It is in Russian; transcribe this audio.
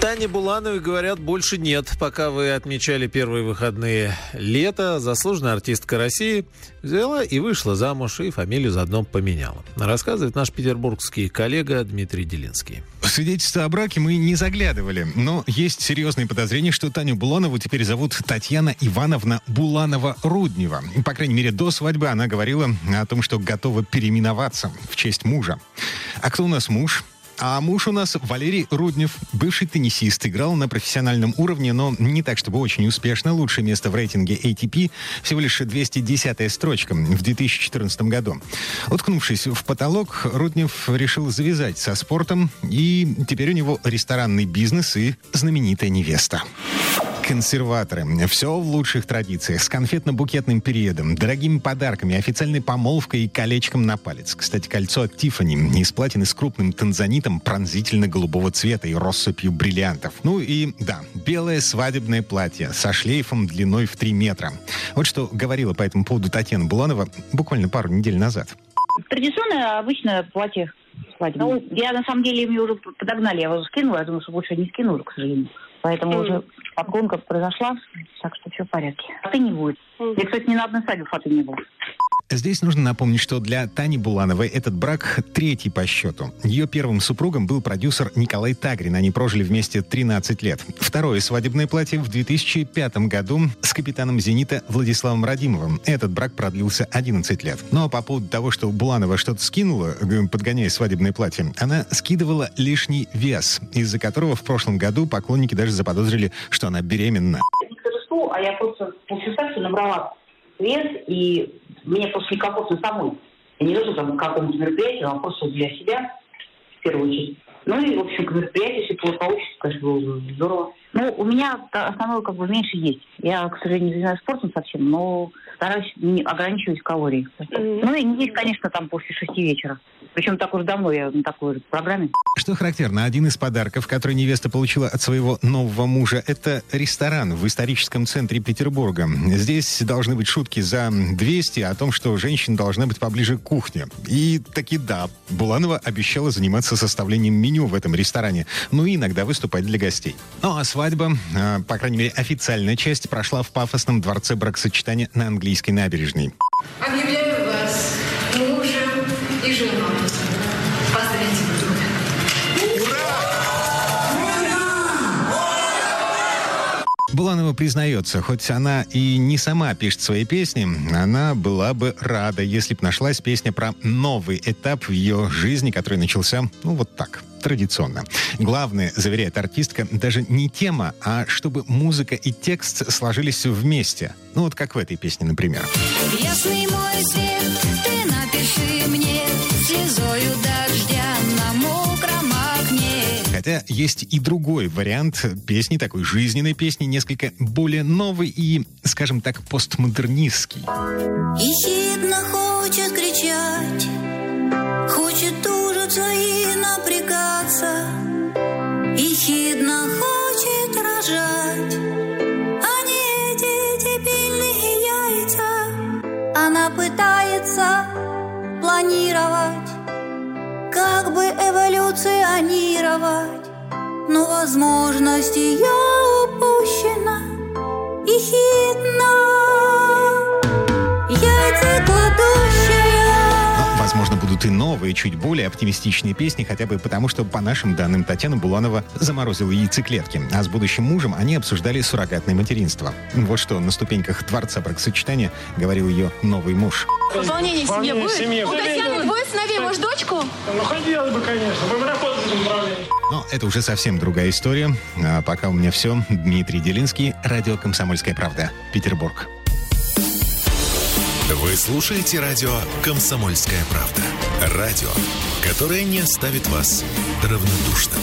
Тане Булановой, говорят, больше нет. Пока вы отмечали первые выходные лета, заслуженная артистка России взяла и вышла замуж, и фамилию заодно поменяла. Рассказывает наш петербургский коллега Дмитрий Делинский. В свидетельство о браке мы не заглядывали, но есть серьезные подозрения, что Таню Буланову теперь зовут Татьяна Ивановна Буланова-Руднева. По крайней мере, до свадьбы она говорила о том, что готова переименоваться в честь мужа. А кто у нас муж? А муж у нас Валерий Руднев, бывший теннисист, играл на профессиональном уровне, но не так, чтобы очень успешно. Лучшее место в рейтинге ATP всего лишь 210-я строчка в 2014 году. Уткнувшись в потолок, Руднев решил завязать со спортом, и теперь у него ресторанный бизнес и знаменитая невеста консерваторы. Все в лучших традициях. С конфетно-букетным периодом, дорогими подарками, официальной помолвкой и колечком на палец. Кстати, кольцо от Тифани из платины с крупным танзанитом пронзительно-голубого цвета и россыпью бриллиантов. Ну и, да, белое свадебное платье со шлейфом длиной в 3 метра. Вот что говорила по этому поводу Татьяна Буланова буквально пару недель назад. Традиционное обычное платье свадебное. Ну, я на самом деле мне уже подогнали, я его скинула, я думаю, что больше не скину к сожалению. Поэтому mm. уже подгонка произошла, так что все в порядке. Фаты не будет. Mm. Я, кстати, ни на одной свадьбе фаты не было. Здесь нужно напомнить, что для Тани Булановой этот брак третий по счету. Ее первым супругом был продюсер Николай Тагрин. Они прожили вместе 13 лет. Второе свадебное платье в 2005 году с капитаном «Зенита» Владиславом Радимовым. Этот брак продлился 11 лет. Но по поводу того, что Буланова что-то скинула, подгоняя свадебное платье, она скидывала лишний вес, из-за которого в прошлом году поклонники даже заподозрили, что она беременна. А я просто после секса набрала вес, и мне просто некомфортно самой. Я не то, там, к какому-то мероприятию, а просто для себя, в первую очередь. Ну и, в общем, к мероприятию, если получится, конечно, было бы здорово. Ну, у меня основное как бы меньше есть. Я, к сожалению, не занимаюсь спортом совсем, но стараюсь не ограничивать калории. Mm-hmm. Ну и не есть, конечно, там после шести вечера. Причем так уже давно я на такой же программе. Что характерно, один из подарков, который невеста получила от своего нового мужа, это ресторан в историческом центре Петербурга. Здесь должны быть шутки за 200 о том, что женщина должна быть поближе к кухне. И таки да, Буланова обещала заниматься составлением меню в этом ресторане, ну и иногда выступать для гостей. Ну а свадьба, а, по крайней мере официальная часть, прошла в пафосном дворце бракосочетания на английской набережной. Объявляю мужем друга. Буланова признается, хоть она и не сама пишет свои песни, она была бы рада, если бы нашлась песня про новый этап в ее жизни, который начался, ну, вот так, традиционно. Главное, заверяет артистка, даже не тема, а чтобы музыка и текст сложились вместе. Ну, вот как в этой песне, например. Ясный мой свет, ты напиши мне слезою дождя на мокром окне. Хотя есть и другой вариант песни, такой жизненной песни, несколько более новый и, скажем так, постмодернистский. Ехидно хочет кричать, хочет тужиться и планировать, как бы эволюционировать, но возможность ее упущена. Ехидно яйца кладущая. Но, возможно, будут и новые, чуть более оптимистичные песни, хотя бы потому, что, по нашим данным, Татьяна Буланова заморозила яйцеклетки, а с будущим мужем они обсуждали суррогатное материнство. Вот что на ступеньках Дворца бракосочетания говорил ее новый муж. Волнение в семье будет? семье У будет. Татьяны двое сыновей, может, дочку? Ну, хотелось бы, конечно. Будем работать в этом направлении. Но это уже совсем другая история. А пока у меня все. Дмитрий Делинский, радио «Комсомольская правда», Петербург. Вы слушаете радио «Комсомольская правда». Радио, которое не оставит вас равнодушным.